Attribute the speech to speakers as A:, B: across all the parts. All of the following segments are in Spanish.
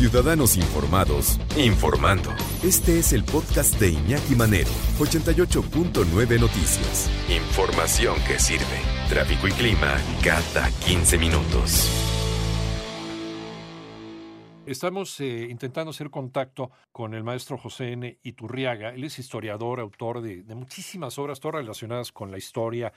A: Ciudadanos Informados, informando. Este es el podcast de Iñaki Manero, 88.9 Noticias. Información que sirve. Tráfico y clima cada 15 minutos.
B: Estamos eh, intentando hacer contacto con el maestro José N. Iturriaga. Él es historiador, autor de, de muchísimas obras, todas relacionadas con la historia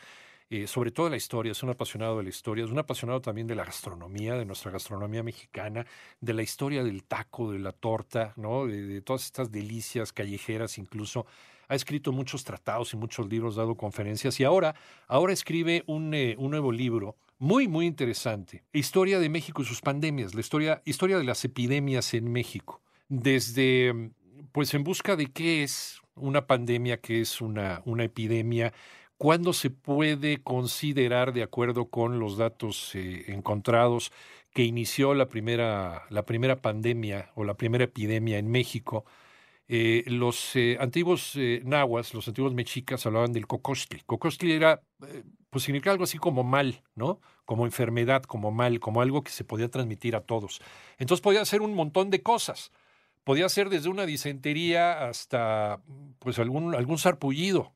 B: eh, sobre todo la historia, es un apasionado de la historia, es un apasionado también de la gastronomía, de nuestra gastronomía mexicana, de la historia del taco, de la torta, ¿no? de, todas estas delicias callejeras incluso. Ha escrito muchos tratados y muchos libros, dado conferencias y ahora, ahora escribe un, eh, un nuevo libro muy, muy interesante. Historia de México y sus pandemias, la historia, historia de las epidemias en México. Desde, pues en busca de qué es una pandemia, qué es una, una epidemia, ¿Cuándo se puede considerar, de acuerdo con los datos eh, encontrados, que inició la primera, la primera pandemia o la primera epidemia en México? Eh, los eh, antiguos nahuas, los antiguos mexicas hablaban del cocostli. Cocostli era, pues significa algo así como mal, ¿no? Como enfermedad, como mal, como algo que se podía transmitir a todos. Entonces podía ser un montón de cosas. Podía ser desde una disentería hasta, pues, algún, algún sarpullido,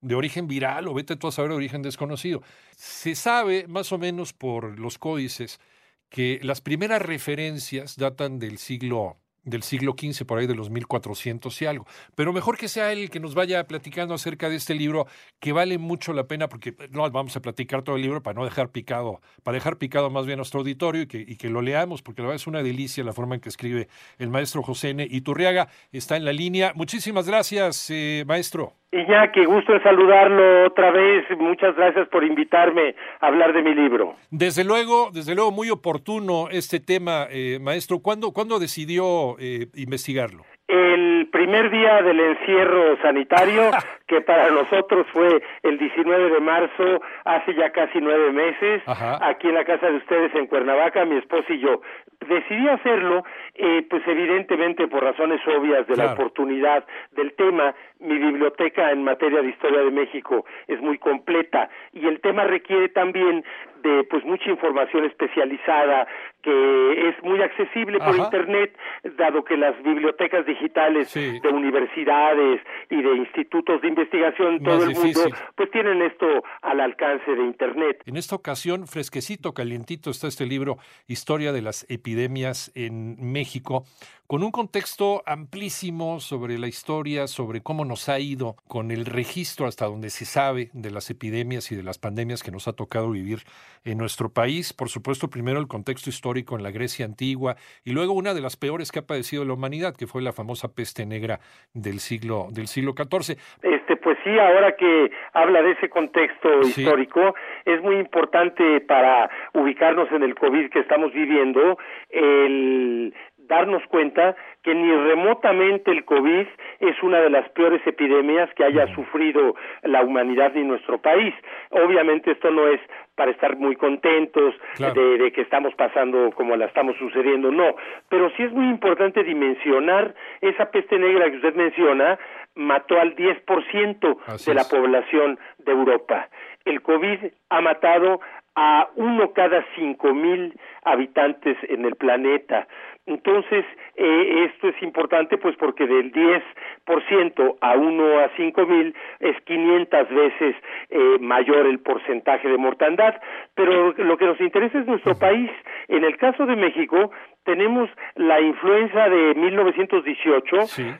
B: de origen viral o vete tú a saber de origen desconocido. Se sabe más o menos por los códices que las primeras referencias datan del siglo del siglo XV, por ahí de los 1400 y algo. Pero mejor que sea él el que nos vaya platicando acerca de este libro, que vale mucho la pena, porque no vamos a platicar todo el libro para no dejar picado, para dejar picado más bien nuestro auditorio y que, y que lo leamos, porque la verdad es una delicia la forma en que escribe el maestro José N. Iturriaga. Está en la línea. Muchísimas gracias, eh, maestro.
C: Iñaki, gusto en saludarlo otra vez. Muchas gracias por invitarme a hablar de mi libro.
B: Desde luego, desde luego, muy oportuno este tema, eh, maestro. ¿Cuándo, ¿Cuándo decidió eh, investigarlo?
C: El primer día del encierro sanitario, que para nosotros fue el 19 de marzo, hace ya casi nueve meses, aquí en la casa de ustedes en Cuernavaca, mi esposo y yo. Decidí hacerlo, eh, pues evidentemente por razones obvias de la oportunidad del tema, mi biblioteca en materia de historia de México es muy completa y el tema requiere también de pues mucha información especializada que es muy accesible por internet dado que las bibliotecas digitales de universidades y de institutos de investigación en todo el mundo pues tienen esto al alcance de internet.
B: En esta ocasión fresquecito, calientito está este libro Historia de las epidemias en México con un contexto amplísimo sobre la historia, sobre cómo nos ha ido con el registro hasta donde se sabe de las epidemias y de las pandemias que nos ha tocado vivir en nuestro país. Por supuesto, primero el contexto histórico en la Grecia antigua y luego una de las peores que ha padecido la humanidad, que fue la famosa peste negra del siglo del siglo XIV.
C: Este, pues sí, ahora que habla de ese contexto histórico, es muy importante para ubicarnos en el COVID que estamos viviendo, el darnos cuenta que ni remotamente el COVID es una de las peores epidemias que haya sufrido la humanidad ni nuestro país. Obviamente esto no es para estar muy contentos de, que estamos pasando como la estamos sucediendo, no, pero sí es muy importante dimensionar esa peste negra que usted menciona, mató al 10% de la población de Europa. El COVID ha matado a uno cada cinco mil habitantes en el planeta. Entonces, eh, esto es importante pues porque del 10% a 1 a 5 mil es 500 veces eh, mayor el porcentaje de mortandad, pero lo que nos interesa es nuestro país. En el caso de México, tenemos la influenza de 1918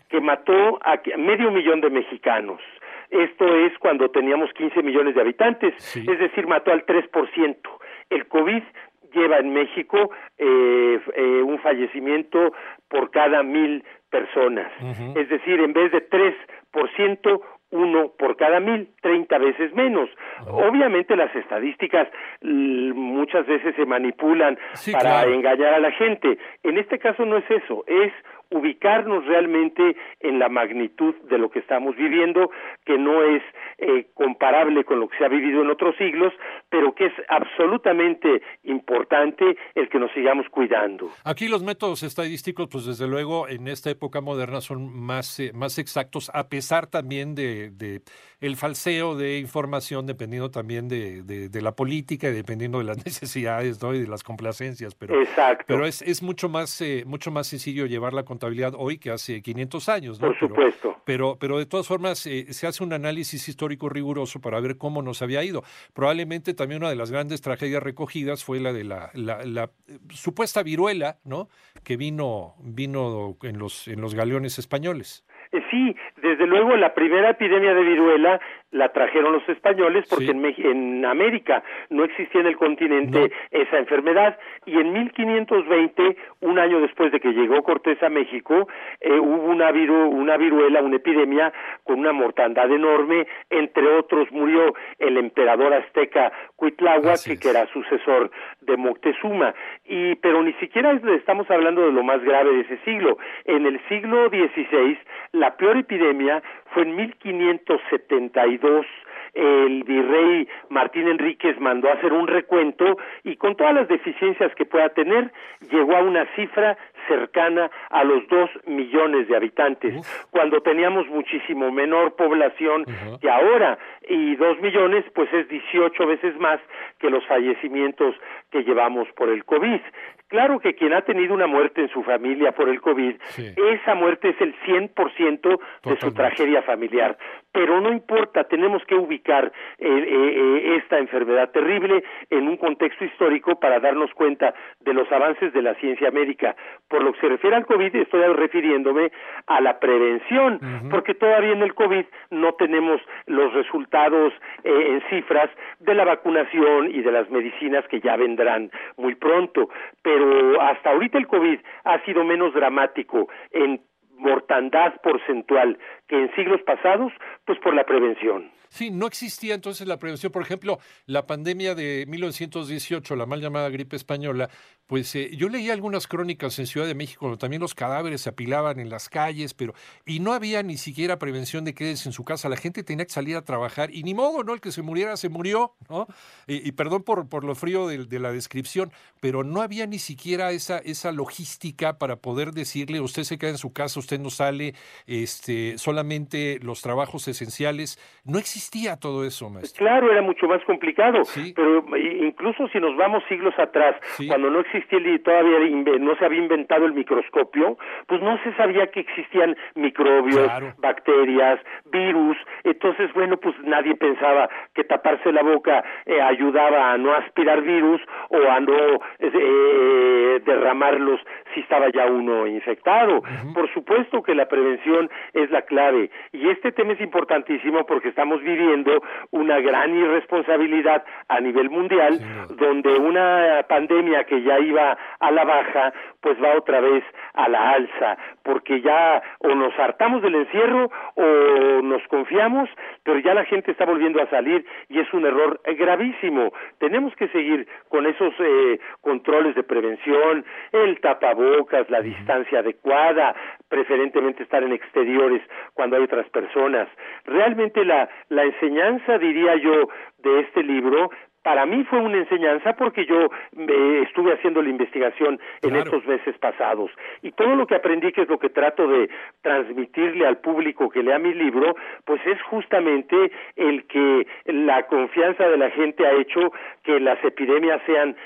C: que mató a medio millón de mexicanos. Esto es cuando teníamos 15 millones de habitantes, es decir, mató al 3%. El COVID lleva en México eh, eh, un fallecimiento por cada mil personas. Es decir, en vez de tres por ciento, uno por cada mil, treinta veces menos. Obviamente las estadísticas muchas veces se manipulan para engañar a la gente. En este caso no es eso, es ubicarnos realmente en la magnitud de lo que estamos viviendo, que no es eh, comparable con lo que se ha vivido en otros siglos, pero que es absolutamente importante el que nos sigamos cuidando.
B: Aquí los métodos estadísticos, pues desde luego en esta época moderna son más, eh, más exactos, a pesar también de, de el falseo de información dependiendo también de, de, la política y dependiendo de las necesidades ¿no? y de las complacencias. Pero,
C: Exacto.
B: pero es, es mucho, más, eh, mucho más sencillo llevar la contabilidad hoy que hace 500 años.
C: ¿no? Por supuesto.
B: Pero, pero, de todas formas eh, se hace un análisis histórico riguroso para ver cómo nos había ido. Probablemente también una de las grandes tragedias recogidas fue la de la, la, la supuesta viruela, ¿no? Que vino, vino en los, en los galeones españoles.
C: Eh, sí, desde luego la primera epidemia de viruela la trajeron los españoles porque en, en, América no existía en el continente esa enfermedad. Y en 1520, un año después de que llegó Cortés a México, eh, hubo una, una viruela, una epidemia con una mortandad enorme, entre otros murió el emperador azteca Cuitláhuac, que era sucesor de Moctezuma, y pero ni siquiera estamos hablando de lo más grave de ese siglo. En el siglo XVI, la peor epidemia fue en 1572 el virrey Martín Enríquez mandó a hacer un recuento y con todas las deficiencias que pueda tener llegó a una cifra cercana a los dos millones de habitantes, cuando teníamos muchísimo menor población que ahora, y dos millones pues es 18 veces más que los fallecimientos que llevamos por el COVID. Claro que quien ha tenido una muerte en su familia por el COVID, esa muerte es el 100% de su tragedia familiar. Pero no importa, tenemos que ubicar eh, eh, eh, esta enfermedad terrible en un contexto histórico para darnos cuenta de los avances de la ciencia médica. Por lo que se refiere al COVID, estoy refiriéndome a la prevención, porque todavía en el COVID no tenemos los resultados en cifras de la vacunación y de las medicinas que ya vendrán muy pronto. Pero hasta ahorita el COVID ha sido menos dramático en mortandad porcentual que en siglos pasados, pues por la prevención.
B: Sí, no existía entonces la prevención. Por ejemplo, la pandemia de 1918, la mal llamada gripe española, pues eh, yo leía algunas crónicas en Ciudad de México, donde también los cadáveres se apilaban en las calles, pero y no había ni siquiera prevención de quedes en su casa. La gente tenía que salir a trabajar y ni modo, ¿no? El que se muriera se murió, ¿no? Y, perdón por, por lo frío de, de, la descripción, pero no había ni siquiera esa, esa logística para poder decirle, usted se queda en su casa, usted no sale, este, solamente los trabajos esenciales. No existía todo eso, maestro.
C: Claro, era mucho más complicado, pero incluso si nos vamos siglos atrás, cuando no existía todavía no se había inventado el microscopio, pues no se sabía que existían microbios, bacterias, virus, entonces bueno, pues nadie pensaba que taparse la boca eh, ayudaba a no aspirar virus o a no eh, derramarlos si estaba ya uno infectado. Por supuesto que la prevención es la clave. Y este tema es importantísimo porque estamos viviendo una gran irresponsabilidad a nivel mundial donde una pandemia que ya iba a la baja pues va otra vez a la alza porque ya o nos hartamos del encierro o nos confiamos pero ya la gente está volviendo a salir y es un error gravísimo tenemos que seguir con esos eh, controles de prevención el tapabocas la distancia adecuada preferentemente estar en exteriores cuando hay otras personas. Realmente la, la enseñanza, diría yo, de este libro para mí fue una enseñanza porque yo eh, estuve haciendo la investigación en estos meses pasados. Y todo lo que aprendí, que es lo que trato de transmitirle al público que lea mi libro, pues es justamente el que la confianza de la gente ha hecho que las epidemias sean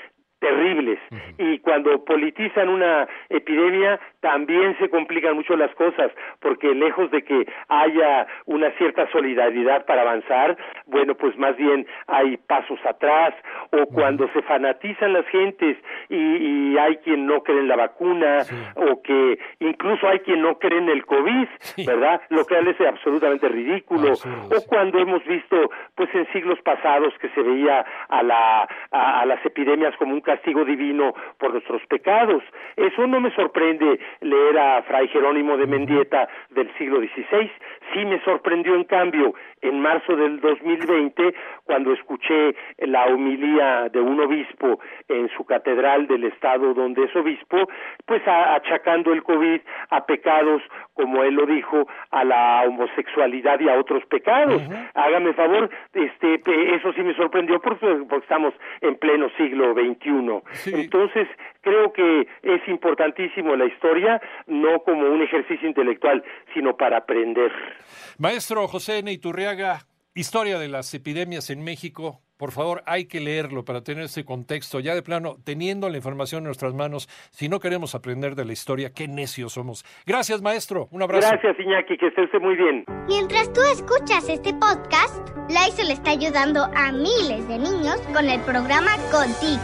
C: terribles. Y cuando politizan una epidemia también se complican mucho las cosas porque lejos de que haya una cierta solidaridad para avanzar, bueno, pues más bien hay pasos atrás o cuando se fanatizan las gentes y, hay quien no cree en la vacuna o que incluso hay quien no cree en el COVID, ¿verdad? Lo que es absolutamente ridículo. O cuando hemos visto pues en siglos pasados que se veía a la a las epidemias como un castigo divino por nuestros pecados. Eso no me sorprende leer a Fray Jerónimo de Mendieta del siglo XVI. Sí me sorprendió, en cambio, en marzo del 2020, cuando escuché la homilía de un obispo en su catedral del estado donde es obispo, pues achacando el COVID a pecados, como él lo dijo, a la homosexualidad y a otros pecados. Hágame favor, este, eso sí me sorprendió porque, porque estamos en pleno siglo XXI. Entonces, creo que es importantísimo la historia, no como un ejercicio intelectual, sino para aprender.
B: Maestro José Neiturriaga, Historia de las epidemias en México. Por favor, hay que leerlo para tener ese contexto. Ya de plano, teniendo la información en nuestras manos, si no queremos aprender de la historia, qué necios somos. Gracias, maestro. Un abrazo.
C: Gracias, Iñaki, que esté muy bien.
D: Mientras tú escuchas este podcast, Lysol está ayudando a miles de niños con el programa Contigo,